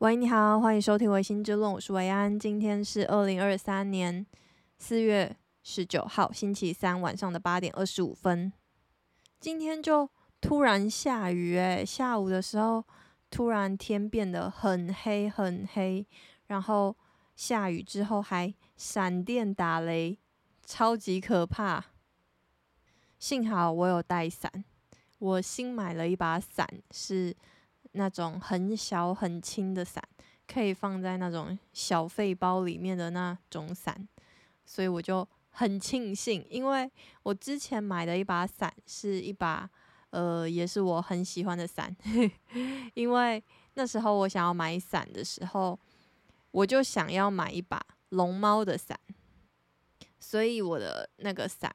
喂，你好，欢迎收听《薇心之论》，我是维安。今天是二零二三年四月十九号，星期三晚上的八点二十五分。今天就突然下雨，诶，下午的时候突然天变得很黑很黑，然后下雨之后还闪电打雷，超级可怕。幸好我有带伞，我新买了一把伞，是。那种很小很轻的伞，可以放在那种小废包里面的那种伞，所以我就很庆幸，因为我之前买的一把伞是一把，呃，也是我很喜欢的伞，因为那时候我想要买伞的时候，我就想要买一把龙猫的伞，所以我的那个伞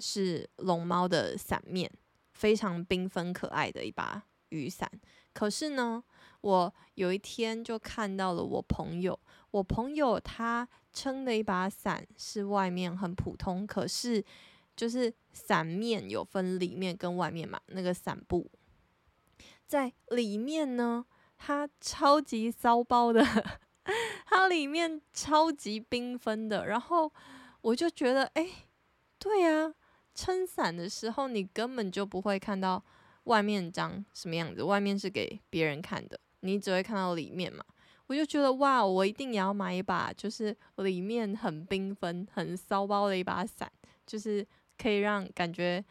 是龙猫的伞面，非常缤纷可爱的一把雨伞。可是呢，我有一天就看到了我朋友，我朋友他撑的一把伞是外面很普通，可是就是伞面有分里面跟外面嘛，那个伞布在里面呢，它超级骚包的，它里面超级缤纷的，然后我就觉得，哎，对呀，撑伞的时候你根本就不会看到。外面长什么样子？外面是给别人看的，你只会看到里面嘛。我就觉得哇，我一定也要买一把，就是里面很缤纷、很骚包的一把伞，就是可以让感觉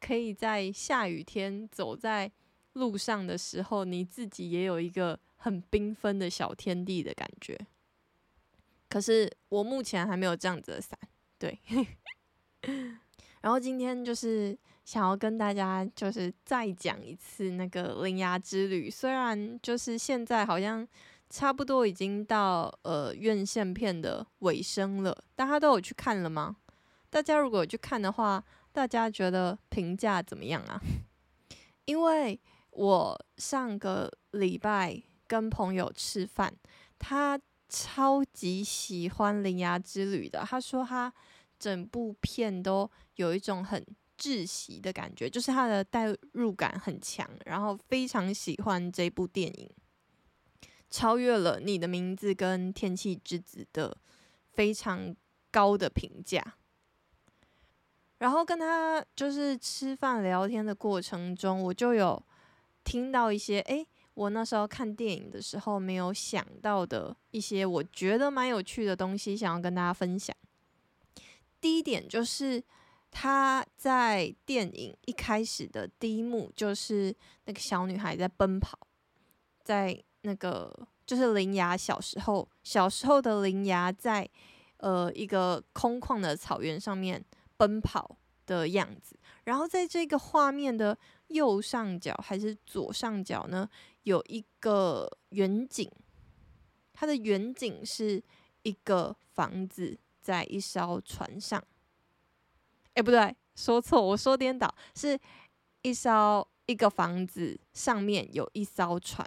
可以在下雨天走在路上的时候，你自己也有一个很缤纷的小天地的感觉。可是我目前还没有这样子的伞，对。然后今天就是。想要跟大家就是再讲一次那个《铃芽之旅》，虽然就是现在好像差不多已经到呃院线片的尾声了，大家都有去看了吗？大家如果去看的话，大家觉得评价怎么样啊？因为我上个礼拜跟朋友吃饭，他超级喜欢《铃芽之旅》的，他说他整部片都有一种很。窒息的感觉，就是他的代入感很强，然后非常喜欢这部电影，超越了《你的名字》跟《天气之子》的非常高的评价。然后跟他就是吃饭聊天的过程中，我就有听到一些，诶，我那时候看电影的时候没有想到的一些我觉得蛮有趣的东西，想要跟大家分享。第一点就是。他在电影一开始的第一幕，就是那个小女孩在奔跑，在那个就是铃芽小时候，小时候的铃芽在呃一个空旷的草原上面奔跑的样子。然后在这个画面的右上角还是左上角呢，有一个远景，它的远景是一个房子在一艘船上。哎，不对，说错，我说颠倒，是一艘一个房子上面有一艘船。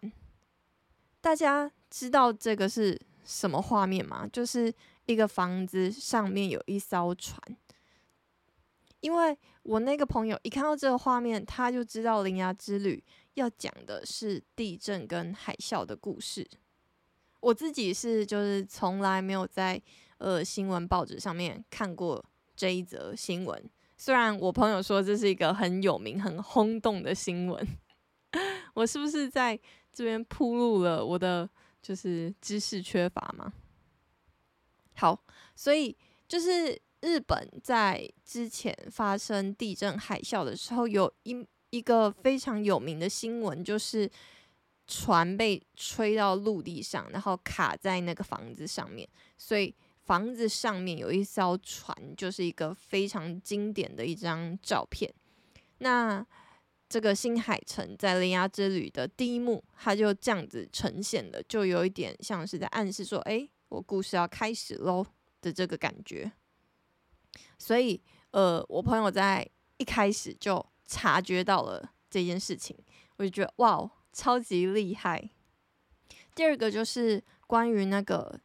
大家知道这个是什么画面吗？就是一个房子上面有一艘船。因为我那个朋友一看到这个画面，他就知道《铃芽之旅》要讲的是地震跟海啸的故事。我自己是就是从来没有在呃新闻报纸上面看过。这一则新闻，虽然我朋友说这是一个很有名、很轰动的新闻，我是不是在这边铺露了我的就是知识缺乏吗？好，所以就是日本在之前发生地震海啸的时候，有一一个非常有名的新闻，就是船被吹到陆地上，然后卡在那个房子上面，所以。房子上面有一艘船，就是一个非常经典的一张照片。那这个新海诚在《铃芽之旅》的第一幕，他就这样子呈现的，就有一点像是在暗示说：“哎，我故事要开始喽”的这个感觉。所以，呃，我朋友在一开始就察觉到了这件事情，我就觉得哇，超级厉害。第二个就是关于那个。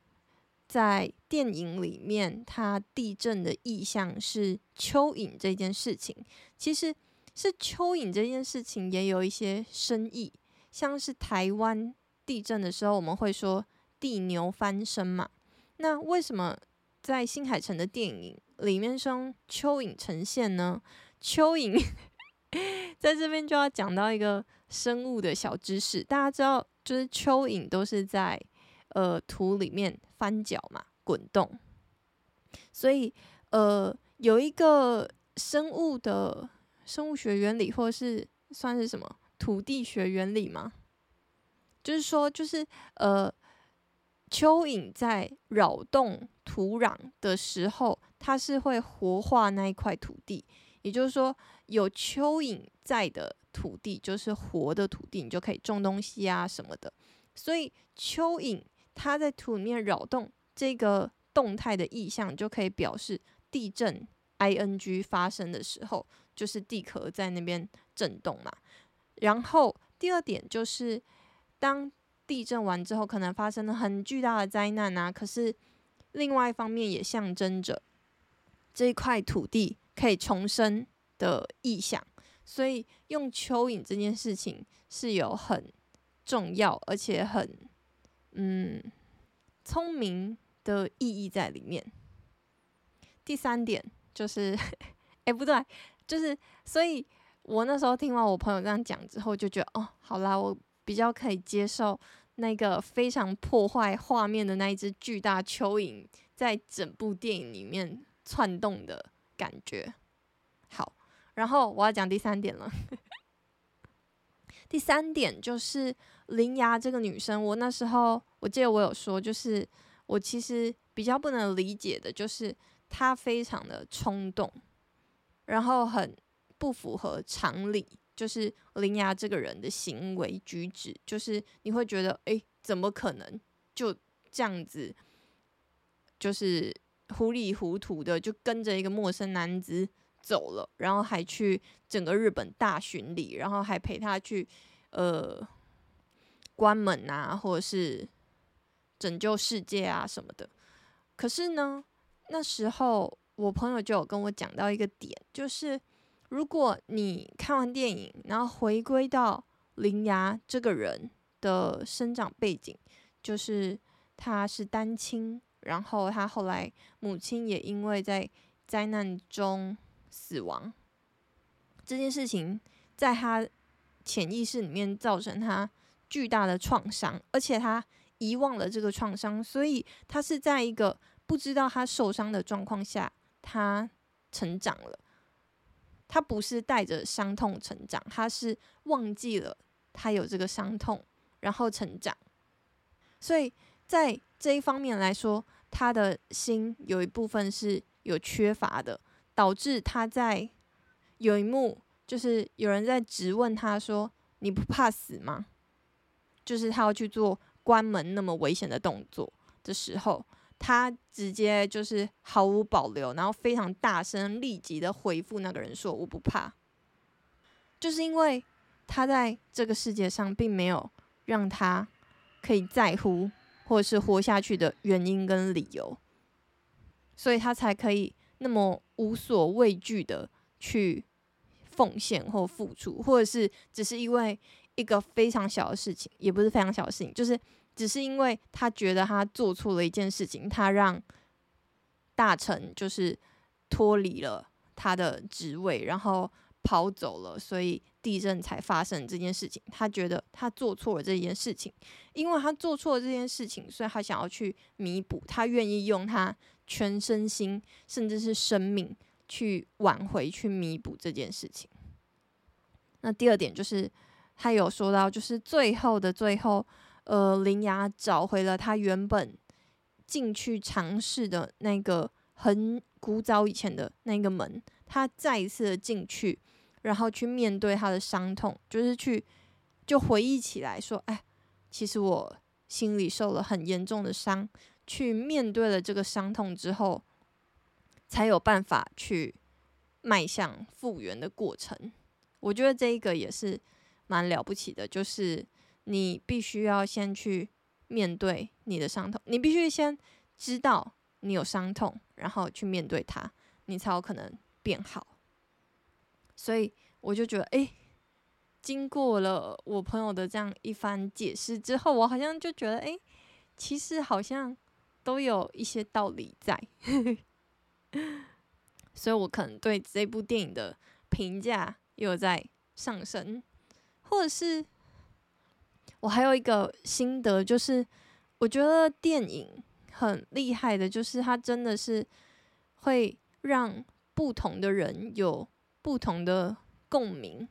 在电影里面，它地震的意象是蚯蚓这件事情，其实是蚯蚓这件事情也有一些深意，像是台湾地震的时候，我们会说地牛翻身嘛。那为什么在新海诚的电影里面是用蚯蚓呈现呢？蚯蚓 在这边就要讲到一个生物的小知识，大家知道，就是蚯蚓都是在呃土里面翻搅嘛，滚动。所以呃有一个生物的生物学原理，或是算是什么土地学原理吗？就是说，就是呃，蚯蚓在扰动土壤的时候，它是会活化那一块土地。也就是说，有蚯蚓在的土地就是活的土地，你就可以种东西啊什么的。所以，蚯蚓它在土里面扰动这个动态的意象，就可以表示地震 ing 发生的时候，就是地壳在那边震动嘛。然后第二点就是。当地震完之后，可能发生了很巨大的灾难啊！可是另外一方面也象征着这一块土地可以重生的意象，所以用蚯蚓这件事情是有很重要而且很嗯聪明的意义在里面。第三点就是，哎，不对，就是所以我那时候听完我朋友这样讲之后，就觉得哦，好啦，我。比较可以接受那个非常破坏画面的那一只巨大蚯蚓在整部电影里面窜动的感觉。好，然后我要讲第三点了。第三点就是林芽这个女生，我那时候我记得我有说，就是我其实比较不能理解的，就是她非常的冲动，然后很不符合常理。就是林芽这个人的行为举止，就是你会觉得，诶，怎么可能就这样子，就是糊里糊涂的就跟着一个陌生男子走了，然后还去整个日本大巡礼，然后还陪他去呃关门啊，或者是拯救世界啊什么的。可是呢，那时候我朋友就有跟我讲到一个点，就是。如果你看完电影，然后回归到铃芽这个人的生长背景，就是他是单亲，然后他后来母亲也因为在灾难中死亡，这件事情在他潜意识里面造成他巨大的创伤，而且他遗忘了这个创伤，所以他是在一个不知道他受伤的状况下，他成长了。他不是带着伤痛成长，他是忘记了他有这个伤痛，然后成长。所以在这一方面来说，他的心有一部分是有缺乏的，导致他在有一幕就是有人在质问他说：“你不怕死吗？”就是他要去做关门那么危险的动作的时候。他直接就是毫无保留，然后非常大声、立即的回复那个人说：“我不怕。”就是因为他在这个世界上并没有让他可以在乎或者是活下去的原因跟理由，所以他才可以那么无所畏惧的去奉献或付出，或者是只是因为一个非常小的事情，也不是非常小的事情，就是。只是因为他觉得他做错了一件事情，他让大臣就是脱离了他的职位，然后跑走了，所以地震才发生这件事情。他觉得他做错了这件事情，因为他做错了这件事情，所以他想要去弥补，他愿意用他全身心甚至是生命去挽回、去弥补这件事情。那第二点就是他有说到，就是最后的最后。呃，铃芽找回了他原本进去尝试的那个很古早以前的那个门，他再一次的进去，然后去面对他的伤痛，就是去就回忆起来说，哎，其实我心里受了很严重的伤，去面对了这个伤痛之后，才有办法去迈向复原的过程。我觉得这一个也是蛮了不起的，就是。你必须要先去面对你的伤痛，你必须先知道你有伤痛，然后去面对它，你才有可能变好。所以我就觉得，哎，经过了我朋友的这样一番解释之后，我好像就觉得，哎，其实好像都有一些道理在，所以我可能对这部电影的评价又在上升，或者是我还有一个心得，就是我觉得电影很厉害的，就是它真的是会让不同的人有不同的共鸣。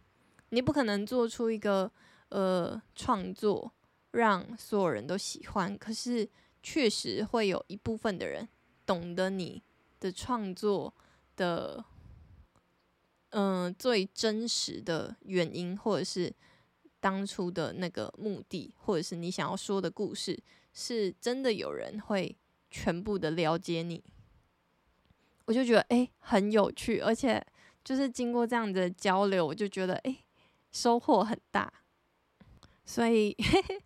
你不可能做出一个呃创作让所有人都喜欢，可是确实会有一部分的人懂得你的创作的嗯、最真实的原因，或者是当初的那个目的，或者是你想要说的故事，是真的有人会全部的了解你，我就觉得诶很有趣，而且就是经过这样的交流，我就觉得诶。收获很大，所以，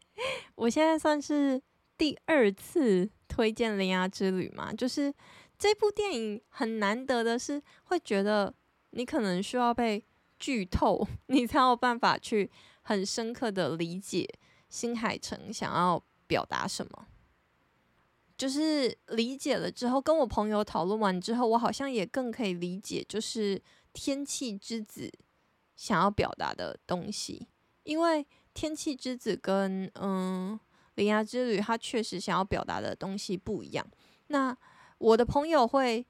我现在算是第二次推荐《铃芽之旅》嘛。就是这部电影很难得的是，会觉得你可能需要被剧透，你才有办法去很深刻的理解新海诚想要表达什么。就是理解了之后，跟我朋友讨论完之后，我好像也更可以理解，就是《天气之子》。想要表达的东西，因为《天气之子》跟嗯《铃芽之旅》，它确实想要表达的东西不一样。那我的朋友会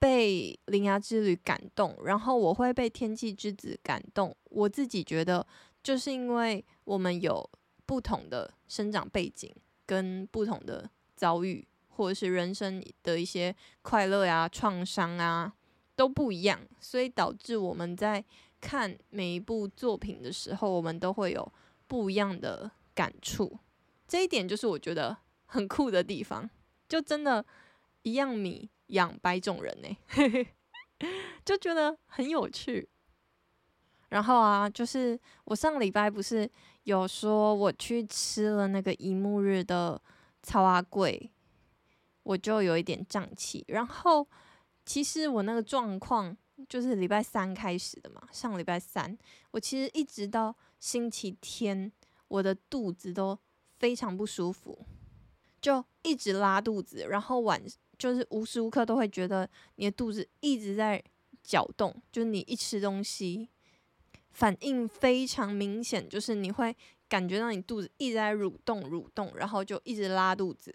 被《铃芽之旅》感动，然后我会被《天气之子》感动。我自己觉得，就是因为我们有不同的生长背景，跟不同的遭遇，或者是人生的一些快乐呀、创伤啊，都不一样，所以导致我们在。看每一部作品的时候，我们都会有不一样的感触，这一点就是我觉得很酷的地方。就真的，一样米养百种人呢，就觉得很有趣。然后啊，就是我上个礼拜不是有说我去吃了那个一沐日的草阿贵，我就有一点胀气。然后其实我那个状况。就是礼拜三开始的嘛，上礼拜三，我其实一直到星期天，我的肚子都非常不舒服，就一直拉肚子，然后晚就是无时无刻都会觉得你的肚子一直在搅动，就是你一吃东西，反应非常明显，就是你会感觉到你肚子一直在蠕动蠕动，然后就一直拉肚子。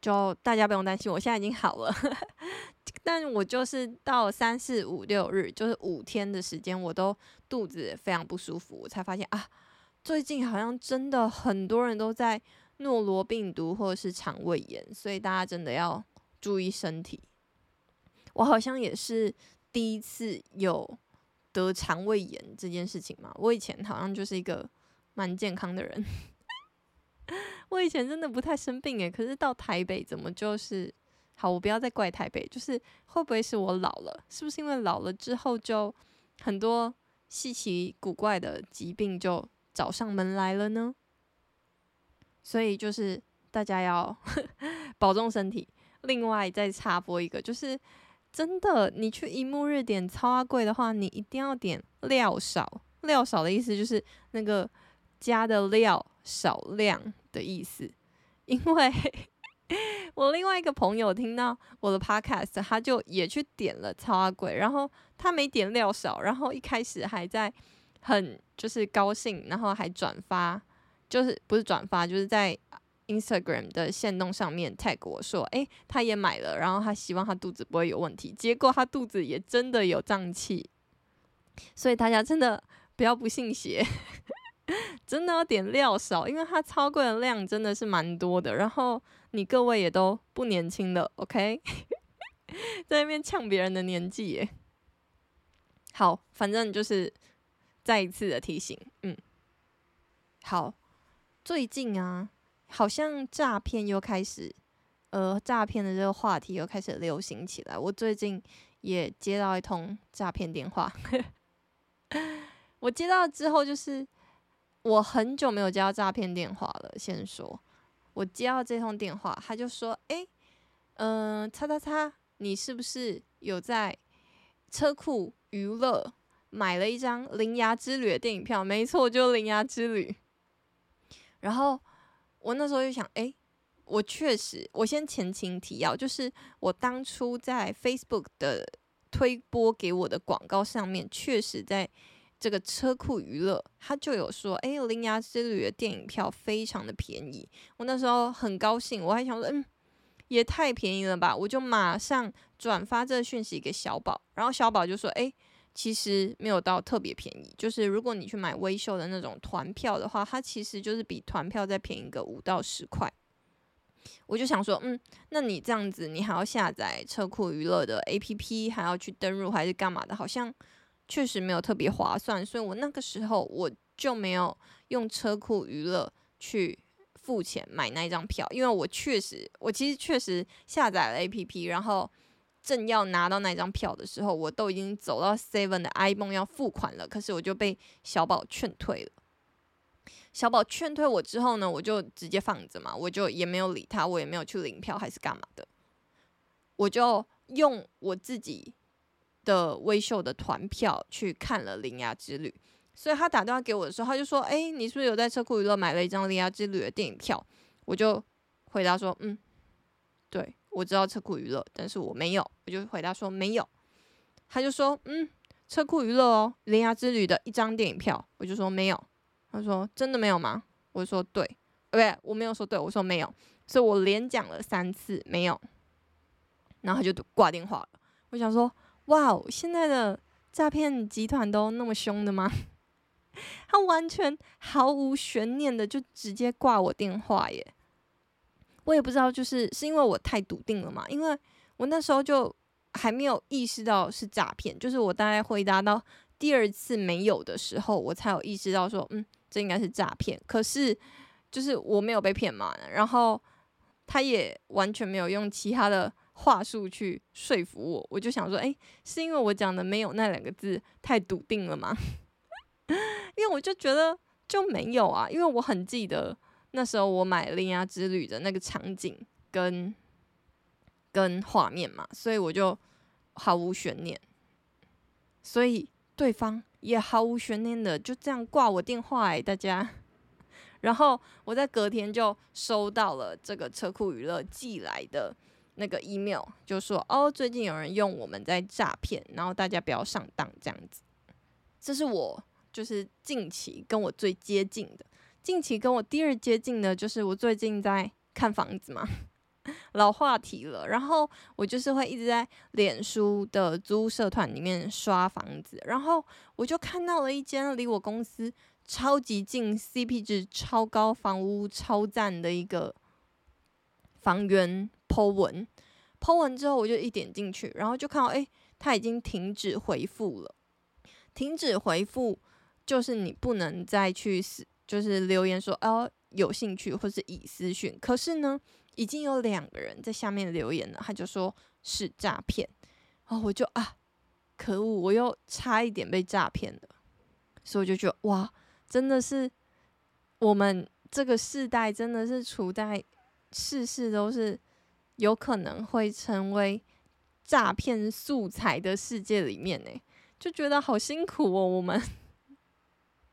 就大家不用担心，我现在已经好了。但我就是到三四五六日，就是五天的时间，我都肚子非常不舒服。我才发现啊，最近好像真的很多人都在诺罗病毒或者是肠胃炎，所以大家真的要注意身体。我好像也是第一次有得肠胃炎这件事情嘛，我以前好像就是一个蛮健康的人。我以前真的不太生病诶，可是到台北怎么就是好？我不要再怪台北，就是会不会是我老了？是不是因为老了之后就很多稀奇古怪的疾病就找上门来了呢？所以就是大家要 保重身体。另外再插播一个，就是真的，你去一沐日点草仔粿的话，你一定要点料少。料少的意思就是那个加的料少量。的意思，因为 我另外一个朋友听到我的 podcast，他就也去点了草仔粿，然后他没点料少，然后一开始还在很就是高兴，然后还转发，就是不是转发，就是在 Instagram 的线动上面 tag 我说，诶，他也买了，然后他希望他肚子不会有问题，结果他肚子也真的有胀气，所以大家真的不要不信邪。真的要点料少，因为它超贵的量真的是蛮多的。然后你各位也都不年轻了，OK？在那边呛别人的年纪耶。好，反正就是再一次的提醒，嗯。好，最近啊，好像诈骗又开始，呃，诈骗的这个话题又开始流行起来。我最近也接到一通诈骗电话，我接到之后就是。我很久没有接到诈骗电话了。先说，我接到这通电话，他就说：“诶，嗯，叉叉叉，你是不是有在车库娱乐买了一张《铃芽之旅》的电影票，没错，就是《铃芽之旅》。然后我那时候就想，哎，我确实，我先前情提要，就是我当初在 Facebook 的推播给我的广告上面，确实在这个车库娱乐，他就有说，哎，《铃芽之旅》的电影票非常的便宜。我那时候很高兴，我还想说，嗯。也太便宜了吧！我就马上转发这个讯息给小宝，然后小宝就说：“诶，其实没有到特别便宜，就是如果你去买微秀的那种团票的话，它其实就是比团票再便宜个五到十块。”我就想说：“嗯，那你这样子，你还要下载车库娱乐的 APP，还要去登入还是干嘛的？好像确实没有特别划算。”所以我那个时候我就没有用车库娱乐去。付钱买那一张票，因为我确实，我其实确实下载了 APP，然后正要拿到那张票的时候，我都已经走到 Seven 的 iPhone 要付款了，可是我就被小宝劝退了。小宝劝退我之后呢，我就直接放着嘛，我就也没有理他，我也没有去领票还是干嘛的，我就用我自己的微秀的团票去看了《铃芽之旅》。所以他打电话给我的时候，他就说：“哎，你是不是有在车库娱乐买了一张《铃芽之旅》的电影票？”我就回答说：“嗯，对，我知道车库娱乐，但是我没有。”我就回答说：“没有。”他就说：“嗯，车库娱乐哦，《铃芽之旅》的一张电影票。”我就说：“没有。”他说：“真的没有吗？”我说：“对，不对，我没有说对，我说没有。”所以我连讲了三次没有，然后他就挂电话了。我想说：“哇哦，现在的诈骗集团都那么凶的吗？” 他完全毫无悬念的就直接挂我电话耶！我也不知道，就是是因为我太笃定了嘛？因为我那时候就还没有意识到是诈骗，就是我大概回答到第二次没有的时候，我才有意识到说，嗯，这应该是诈骗。可是就是我没有被骗嘛，然后他也完全没有用其他的话术去说服我，我就想说，诶，是因为我讲的没有那两个字太笃定了吗？因为我就觉得就没有啊，因为我很记得那时候我买《铃芽之旅》的那个场景跟跟画面嘛，所以我就毫无悬念，所以对方也毫无悬念的就这样挂我电话哎，大家。然后我在隔天就收到了这个车库娱乐寄来的那个 email，就说哦，最近有人用我们在诈骗，然后大家不要上当这样子。这是我。就是近期跟我最接近的，近期跟我第二接近的，就是我最近在看房子嘛，老话题了。然后我就是会一直在脸书的租社团里面刷房子，然后我就看到了一间离我公司超级近、CP 值超高、房屋超赞的一个房源 po 文，po 文之后我就一点进去，然后就看到哎，他已经停止回复了，停止回复。就是你不能再去私，就是留言说哦有兴趣，或是已私讯。可是呢，已经有两个人在下面留言了，他就说是诈骗。然后我就啊，可恶，我又差一点被诈骗了。所以我就觉得哇，真的是我们这个世代真的是处在事事都是有可能会成为诈骗素材的世界里面呢，就觉得好辛苦哦，我们。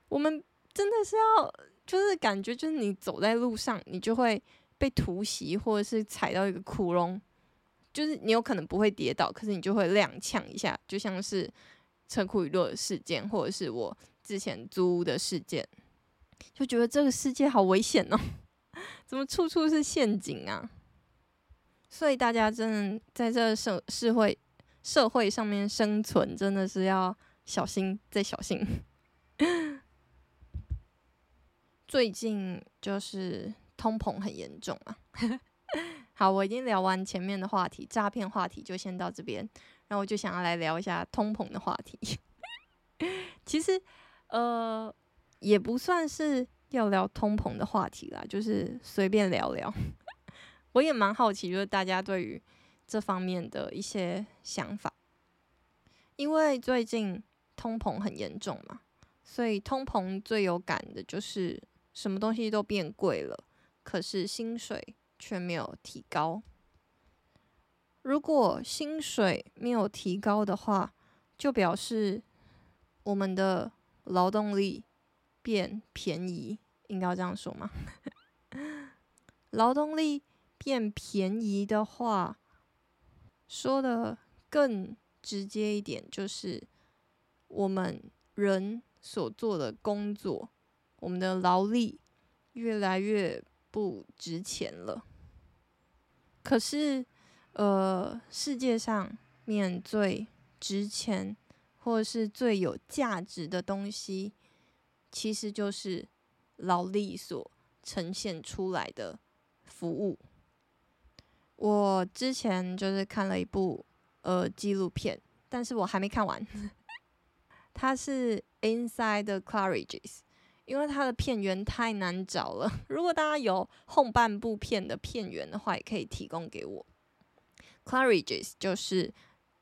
我们真的是要，就是感觉，就是你走在路上，你就会被突袭，或者是踩到一个窟窿，就是你有可能不会跌倒，可是你就会踉跄一下，就像是车库娱乐的事件，或者是我之前租屋的事件，就觉得这个世界好危险哦，怎么处处是陷阱啊？所以大家真的在这社社会社会上面生存，真的是要小心再小心。最近就是通膨很严重啊。好，我已经聊完前面的话题，诈骗话题就先到这边，然后我就想要来聊一下通膨的话题。其实，呃，也不算是要聊通膨的话题啦，就是随便聊聊。我也蛮好奇，就是大家对于这方面的一些想法，因为最近通膨很严重嘛，所以通膨最有感的就是。什么东西都变贵了，可是薪水却没有提高。如果薪水没有提高的话，就表示我们的劳动力变便宜，应该要这样说吗？劳动力变便宜的话，说的更直接一点，就是我们人所做的工作，我们的劳力越来越不值钱了。可是，呃，世界上面最值钱或是最有价值的东西，其实就是劳力所呈现出来的服务。我之前就是看了一部呃纪录片，但是我还没看完。它是 Inside the Claridge's，因为它的片源太难找了。如果大家有后半部片的片源的话，也可以提供给我。Claridge's 就是。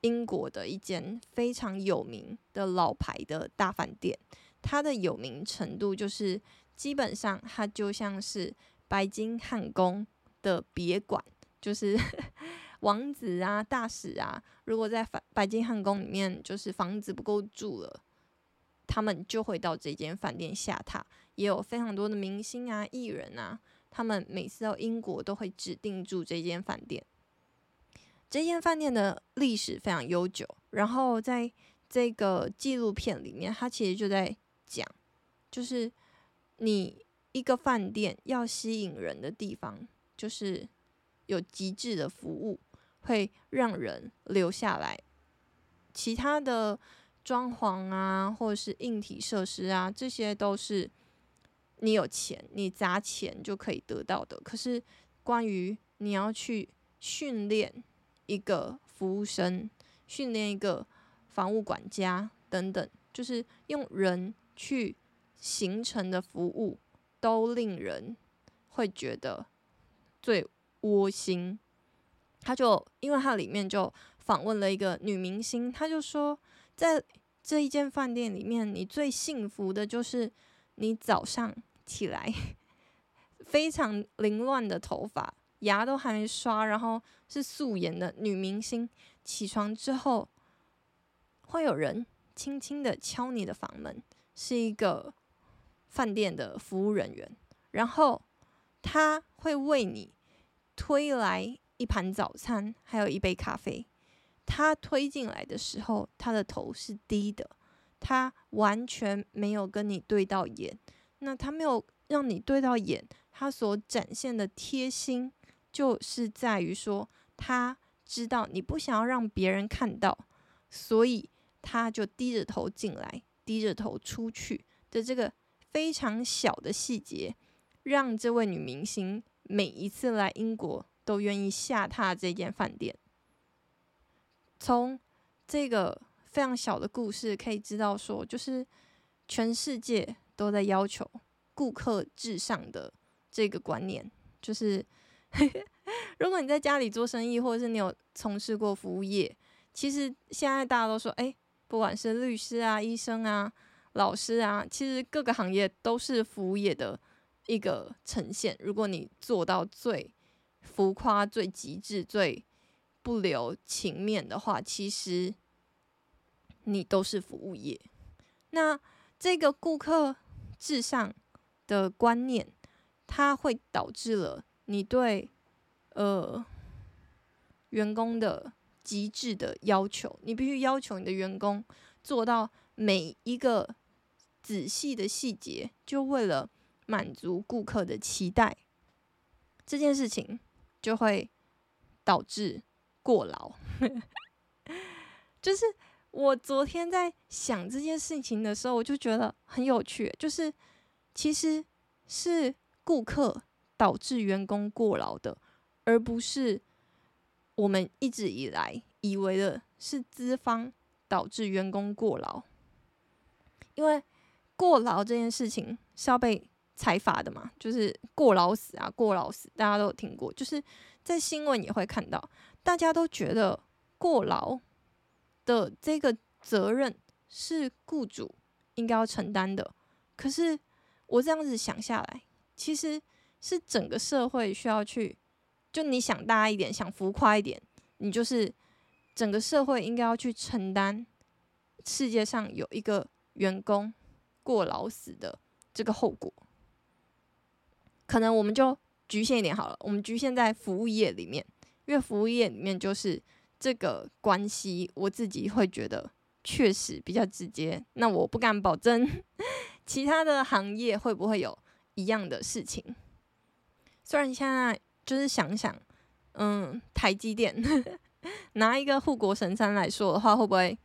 英国的一间非常有名的老牌的大饭店，它的有名程度就是基本上它就像是白金汉宫的别馆，就是 王子啊、大使啊，如果在白金汉宫里面就是房子不够住了，他们就会到这间饭店下榻。也有非常多的明星啊、艺人啊，他们每次到英国都会指定住这间饭店。这间饭店的历史非常悠久，然后在这个纪录片里面，它其实就在讲，就是你一个饭店要吸引人的地方，就是有极致的服务，会让人留下来。其他的装潢啊，或者是硬体设施啊，这些都是你有钱，你砸钱就可以得到的。可是关于你要去训练。一个服务生，训练一个房务管家等等，就是用人去形成的服务，都令人会觉得最窝心。他就因为他里面就访问了一个女明星，他就说，在这一间饭店里面，你最幸福的就是你早上起来非常凌乱的头发。牙都还没刷，然后是素颜的女明星起床之后，会有人轻轻的敲你的房门，是一个饭店的服务人员，然后他会为你推来一盘早餐，还有一杯咖啡。他推进来的时候，他的头是低的，他完全没有跟你对到眼。那他没有让你对到眼，他所展现的贴心。就是在于说，他知道你不想要让别人看到，所以他就低着头进来，低着头出去的这个非常小的细节，让这位女明星每一次来英国都愿意下榻这间饭店。从这个非常小的故事可以知道，说就是全世界都在要求顾客至上的这个观念，就是。如果你在家里做生意，或者是你有从事过服务业，其实现在大家都说，哎，不管是律师啊、医生啊、老师啊，其实各个行业都是服务业的一个呈现。如果你做到最浮夸、最极致、最不留情面的话，其实你都是服务业。那这个顾客至上的观念，它会导致了。你对呃员工的极致的要求，你必须要求你的员工做到每一个仔细的细节，就为了满足顾客的期待。这件事情就会导致过劳。就是我昨天在想这件事情的时候，我就觉得很有趣，就是其实是顾客。导致员工过劳的，而不是我们一直以来以为的是资方导致员工过劳。因为过劳这件事情是要被裁罚的嘛，就是过劳死啊，过劳死，大家都有听过，就是在新闻也会看到，大家都觉得过劳的这个责任是雇主应该要承担的。可是我这样子想下来，其实。是整个社会需要去，就你想大一点，想浮夸一点，你就是整个社会应该要去承担世界上有一个员工过劳死的这个后果。可能我们就局限一点好了，我们局限在服务业里面，因为服务业里面就是这个关系，我自己会觉得确实比较直接。那我不敢保证 其他的行业会不会有一样的事情。虽然现在就是想想，嗯，台积电 拿一个护国神山来说的话，会不会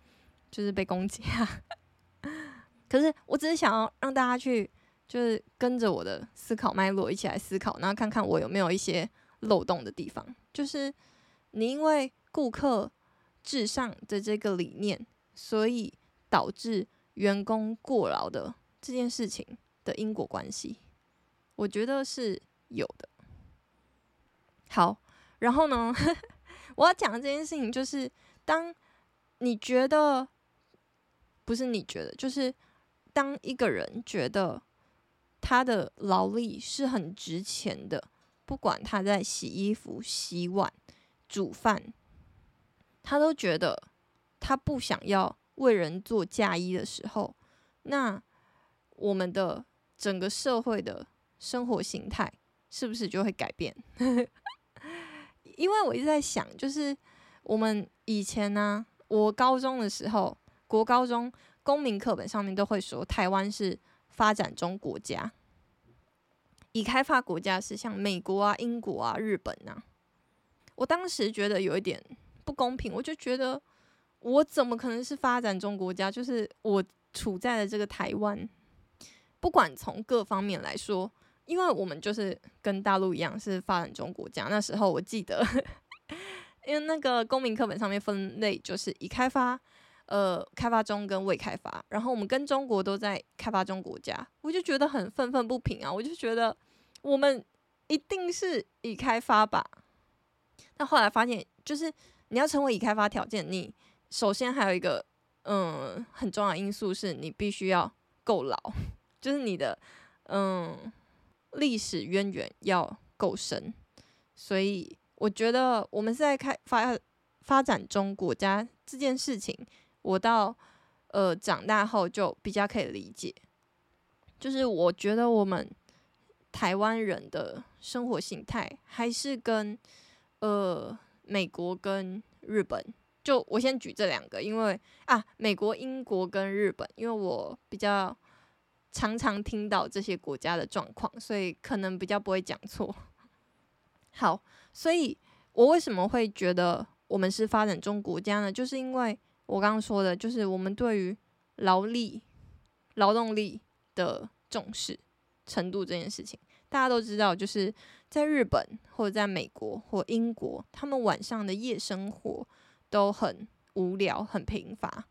就是被攻击啊？可是我只是想要让大家去。就是跟着我的思考脉络一起来思考，然后看看我有没有一些漏洞的地方。就是你因为顾客至上的这个理念，所以导致员工过劳的这件事情的因果关系，我觉得是有的。好，然后呢，我要讲的这件事情就是，当你觉得不是你觉得，就是当一个人觉得。他的劳力是很值钱的，不管他在洗衣服、洗碗、煮饭，他都觉得他不想要为人做嫁衣的时候，那我们的整个社会的生活形态是不是就会改变？因为我一直在想，就是我们以前呢、啊，我高中的时候，国高中公民课本上面都会说台湾是。发展中国家，已开发国家是像美国啊、英国啊、日本啊。我当时觉得有一点不公平，我就觉得我怎么可能是发展中国家？就是我处在的这个台湾，不管从各方面来说，因为我们就是跟大陆一样是发展中国家。那时候我记得，因为那个公民课本上面分类就是已开发。呃，开发中跟未开发，然后我们跟中国都在开发中国家，我就觉得很愤愤不平啊！我就觉得我们一定是已开发吧。那后来发现，就是你要成为已开发条件，你首先还有一个嗯很重要的因素是你必须要够老，就是你的嗯历史渊源要够深。所以我觉得我们是在开发发展中国家这件事情。我到呃长大后就比较可以理解，就是我觉得我们台湾人的生活形态还是跟呃美国跟日本，就我先举这两个，因为啊美国、英国跟日本，因为我比较常常听到这些国家的状况，所以可能比较不会讲错。好，所以我为什么会觉得我们是发展中国家呢？就是因为。我刚刚说的，就是我们对于劳力、劳动力的重视程度这件事情，大家都知道，就是在日本或者在美国或英国，他们晚上的夜生活都很无聊、很贫乏。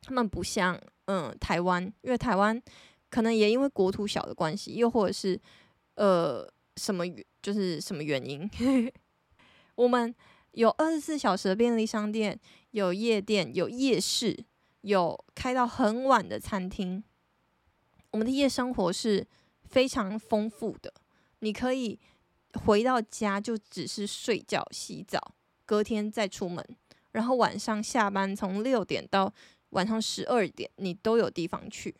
他们不像嗯台湾，因为台湾可能也因为国土小的关系，又或者是呃什么就是什么原因，我们。有二十四小时的便利商店，有夜店，有夜市，有开到很晚的餐厅。我们的夜生活是非常丰富的。你可以回到家就只是睡觉、洗澡，隔天再出门，然后晚上下班从六点到晚上十二点，你都有地方去。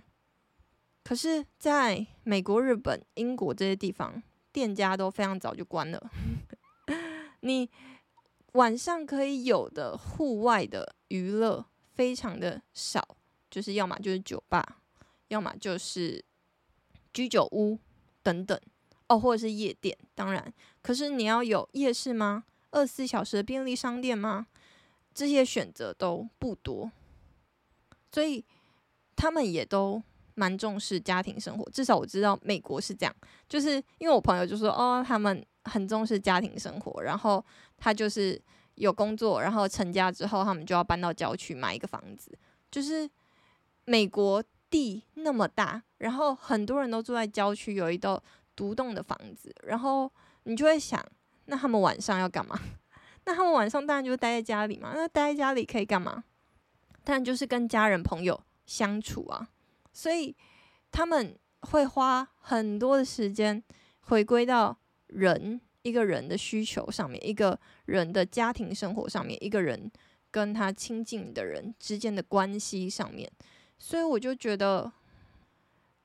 可是，在美国、日本、英国这些地方，店家都非常早就关了。你。晚上可以有的户外的娱乐非常的少，就是要么就是酒吧，要么就是居酒屋等等哦，或者是夜店。当然，可是你要有夜市吗？二十四小时的便利商店吗？这些选择都不多，所以他们也都蛮重视家庭生活。至少我知道美国是这样，就是因为我朋友就说哦，他们。很重视家庭生活，然后他就是有工作，然后成家之后，他们就要搬到郊区买一个房子。就是美国地那么大，然后很多人都住在郊区，有一栋独栋的房子，然后你就会想，那他们晚上要干嘛？那他们晚上当然就待在家里嘛。那待在家里可以干嘛？当然就是跟家人朋友相处啊。所以他们会花很多的时间回归到。人一个人的需求上面，一个人的家庭生活上面，一个人跟他亲近的人之间的关系上面，所以我就觉得，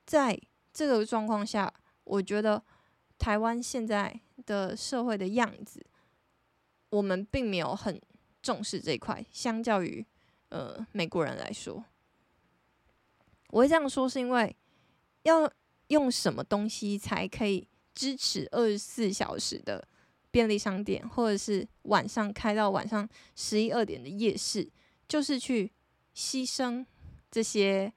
在这个状况下，我觉得台湾现在的社会的样子，我们并没有很重视这一块，相较于呃美国人来说。我会这样说，是因为要用什么东西才可以支持二十四小时的便利商店，或者是晚上开到晚上十一二点的夜市，就是去牺牲这些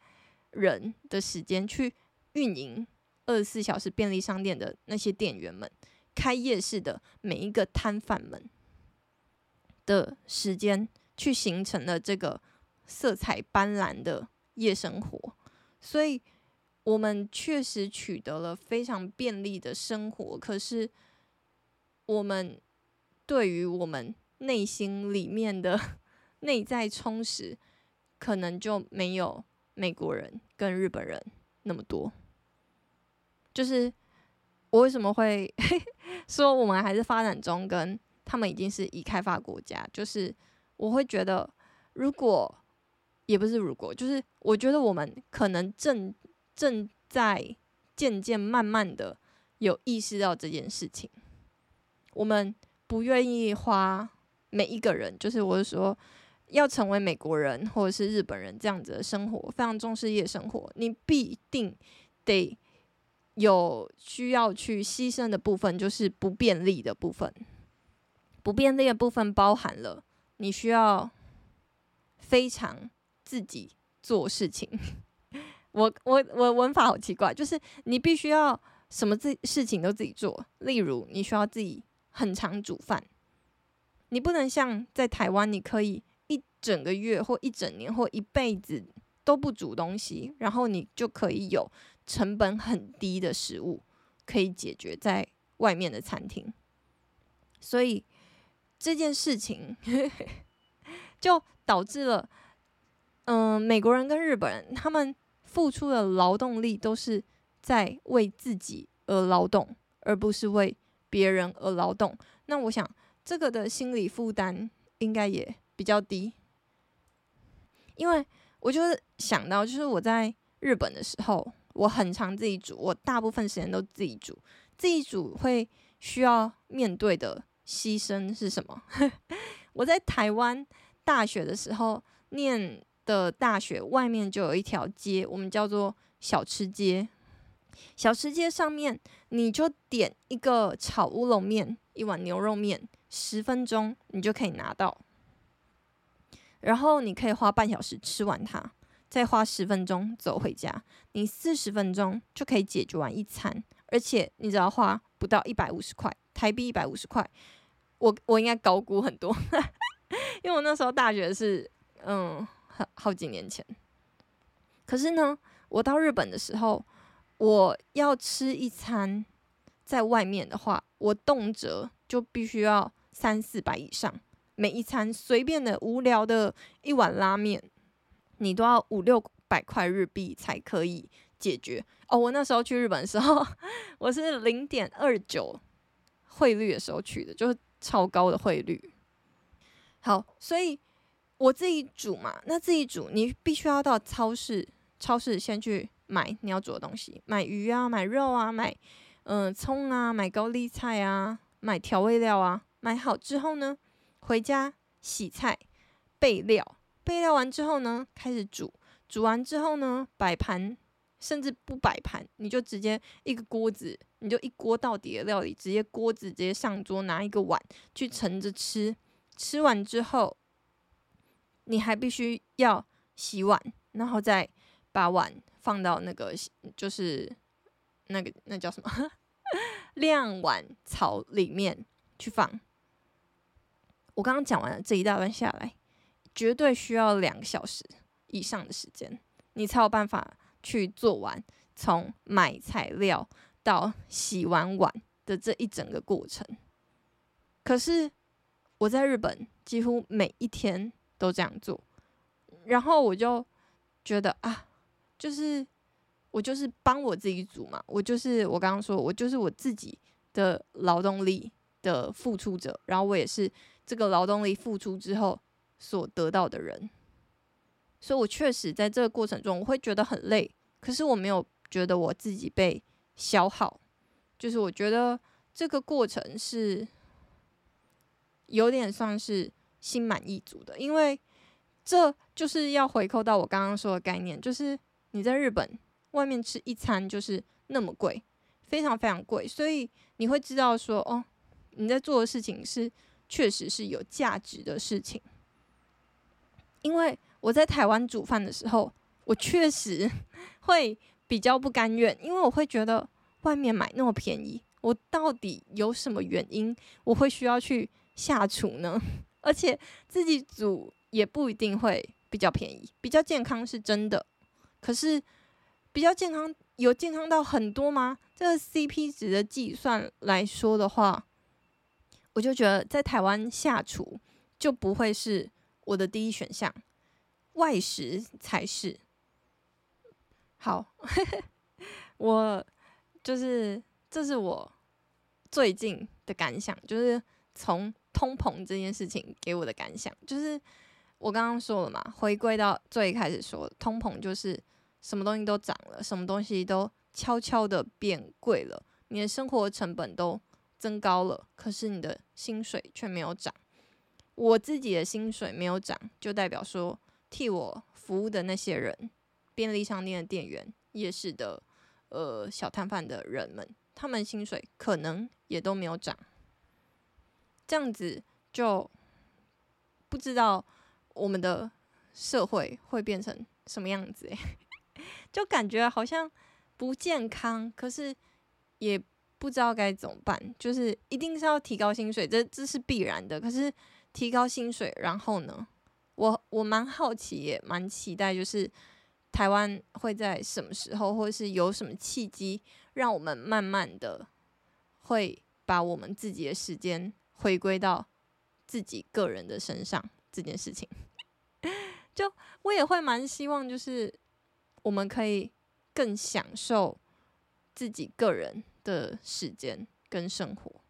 人的时间去运营二十四小时便利商店的那些店员们，开夜市的每一个摊贩们的时间，去形成了这个色彩斑斓的夜生活。所以，我们确实取得了非常便利的生活，可是，我们对于我们内心里面的 内在充实，可能就没有美国人跟日本人那么多。就是我为什么会 说我们还是发展中，跟他们已经是已开发国家，就是我会觉得如果。也不是如果，就是我觉得我们可能正正在渐渐慢慢的有意识到这件事情。我们不愿意花每一个人，就是我是说，要成为美国人或者是日本人这样子的生活，非常重视夜生活，你必定得有需要去牺牲的部分，就是不便利的部分。不便利的部分包含了你需要非常。自己做事情，我我我文法好奇怪，就是你必须要什么自事情都自己做。例如，你需要自己很常煮饭，你不能像在台湾，你可以一整个月或一整年或一辈子都不煮东西，然后你就可以有成本很低的食物可以解决在外面的餐厅。所以这件事情 就导致了。嗯，美国人跟日本人，他们付出的劳动力都是在为自己而劳动，而不是为别人而劳动。那我想，这个的心理负担应该也比较低。因为我就是想到，就是我在日本的时候，我很常自己煮，我大部分时间都自己煮。自己煮会需要面对的牺牲是什么？我在台湾大学的时候念。的大学外面就有一条街，我们叫做小吃街。小吃街上面，你就点一个炒乌龙面，一碗牛肉面，十分钟你就可以拿到。然后你可以花半小时吃完它，再花十分钟走回家，你四十分钟就可以解决完一餐，而且你只要花不到一百五十块台币，一百五十块，我我应该高估很多，因为我那时候大学是嗯。好几年前，可是呢，我到日本的时候，我要吃一餐在外面的话，我动辄就必须要三四百以上。每一餐随便的无聊的一碗拉面，你都要五六百块日币才可以解决。哦，我那时候去日本的时候，我是零点二九汇率的时候去的，就是超高的汇率。好，所以。我自己煮嘛，那自己煮，你必须要到超市，超市先去买你要煮的东西，买鱼啊，买肉啊，买嗯葱啊，买高丽菜啊，买调味料啊，买好之后呢，回家洗菜备料，备料完之后呢，开始煮，煮完之后呢，摆盘，甚至不摆盘，你就直接一个锅子，你就一锅到底的料理，直接锅子直接上桌，拿一个碗去盛着吃，吃完之后。你还必须要洗碗，然后再把碗放到那个就是那个那叫什么 晾碗槽里面去放。我刚刚讲完了这一大段下来，绝对需要两个小时以上的时间，你才有办法去做完从买材料到洗完碗的这一整个过程。可是我在日本几乎每一天。都这样做，然后我就觉得啊，就是我就是帮我自己组嘛，我就是我刚刚说，我就是我自己的劳动力的付出者，然后我也是这个劳动力付出之后所得到的人。所以我确实在这个过程中，我会觉得很累，可是我没有觉得我自己被消耗，就是我觉得这个过程是有点算是心满意足的，因为这就是要回扣到我刚刚说的概念，就是你在日本外面吃一餐就是那么贵，非常非常贵，所以你会知道说，哦，你在做的事情是确实是有价值的事情，因为。我在台湾煮饭的时候，我确实 会比较不甘愿，因为我会觉得外面买那么便宜，我到底有什么原因我会需要去下厨呢？而且自己煮也不一定会比较便宜，比较健康是真的，可是比较健康有健康到很多吗？这个 CP 值的计算来说的话，我就觉得在台湾下厨就不会是我的第一选项。外食才是好，我就是这是我最近的感想，就是从通膨这件事情给我的感想，就是我刚刚说了嘛，回归到最开始说，通膨就是什么东西都涨了，什么东西都悄悄的变贵了，你的生活成本都增高了，可是你的薪水却没有涨。我自己的薪水没有涨，就代表说。替我服务的那些人，便利商店的店员、夜市的呃小摊贩的人们，他们薪水可能也都没有涨。这样子就不知道我们的社会会变成什么样子诶，就感觉好像不健康，可是也不知道该怎么办。就是一定是要提高薪水，这这是必然的。可是提高薪水，然后呢？我我蛮好奇，也蛮期待，就是台湾会在什么时候，或者是有什么契机，让我们慢慢的会把我们自己的时间回归到自己个人的身上这件事情。就我也会蛮希望，就是我们可以更享受自己个人的时间跟生活。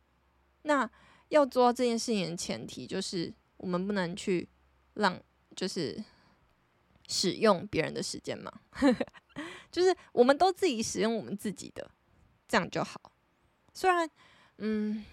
那要做到这件事情的前提，就是我们不能去。让就是使用别人的时间嘛，就是我们都自己使用我们自己的，这样就好。虽然，嗯，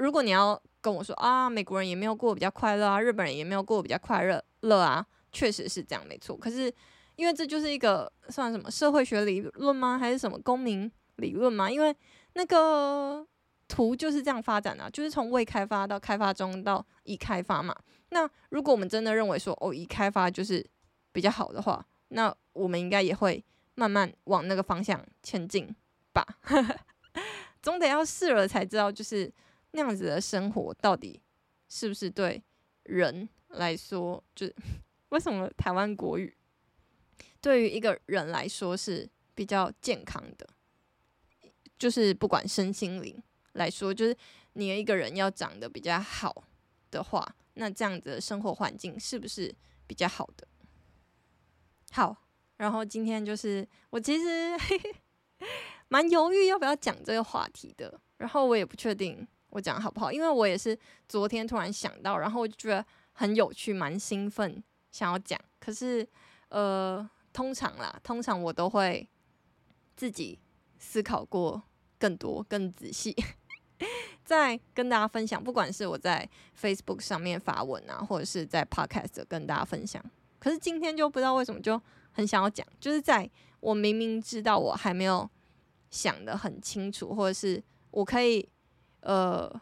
如果你要跟我说啊，美国人也没有过比较快乐啊，日本人也没有过比较快乐乐啊，确实是这样，没错。可是，因为这就是一个算什么社会学理论吗？还是什么公民理论吗？因为那个图就是这样发展的，就是从未开发到开发中到已开发嘛。那如果我们真的认为说哦，已开发就是比较好的话，那我们应该也会慢慢往那个方向前进吧。总得要试了才知道，就是那样子的生活到底是不是对人来说，就是 为什么台湾国语对于一个人来说是比较健康的，就是不管身心灵来说，就是你一个人要长得比较好的话。那这样子的生活环境是不是比较好的？好，然后今天就是我其实 蛮犹豫要不要讲这个话题的，然后我也不确定我讲好不好，因为我也是昨天突然想到，然后我就觉得很有趣，蛮兴奋，想要讲。可是呃，通常啦，通常我都会自己思考过更多、更仔细。再跟大家分享，不管是我在 Facebook 上面发文啊，或者是在 Podcast 跟大家分享。可是今天就不知道为什么就很想要讲，就是在我明明知道我还没有想得很清楚，或者是我可以呃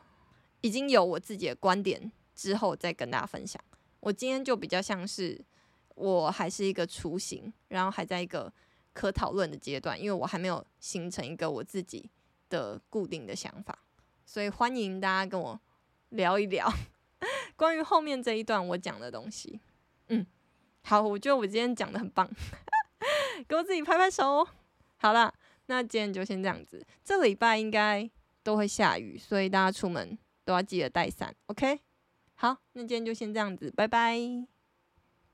已经有我自己的观点之后再跟大家分享。我今天就比较像是我还是一个雏形，然后还在一个可讨论的阶段，因为我还没有形成一个我自己的固定的想法。所以欢迎大家跟我聊一聊 关于后面这一段我讲的东西。嗯，好，我觉得我今天讲的很棒，给我自己拍拍手。好了，那今天就先这样子。这礼拜应该都会下雨，所以大家出门都要记得带伞。OK，好，那今天就先这样子，拜拜。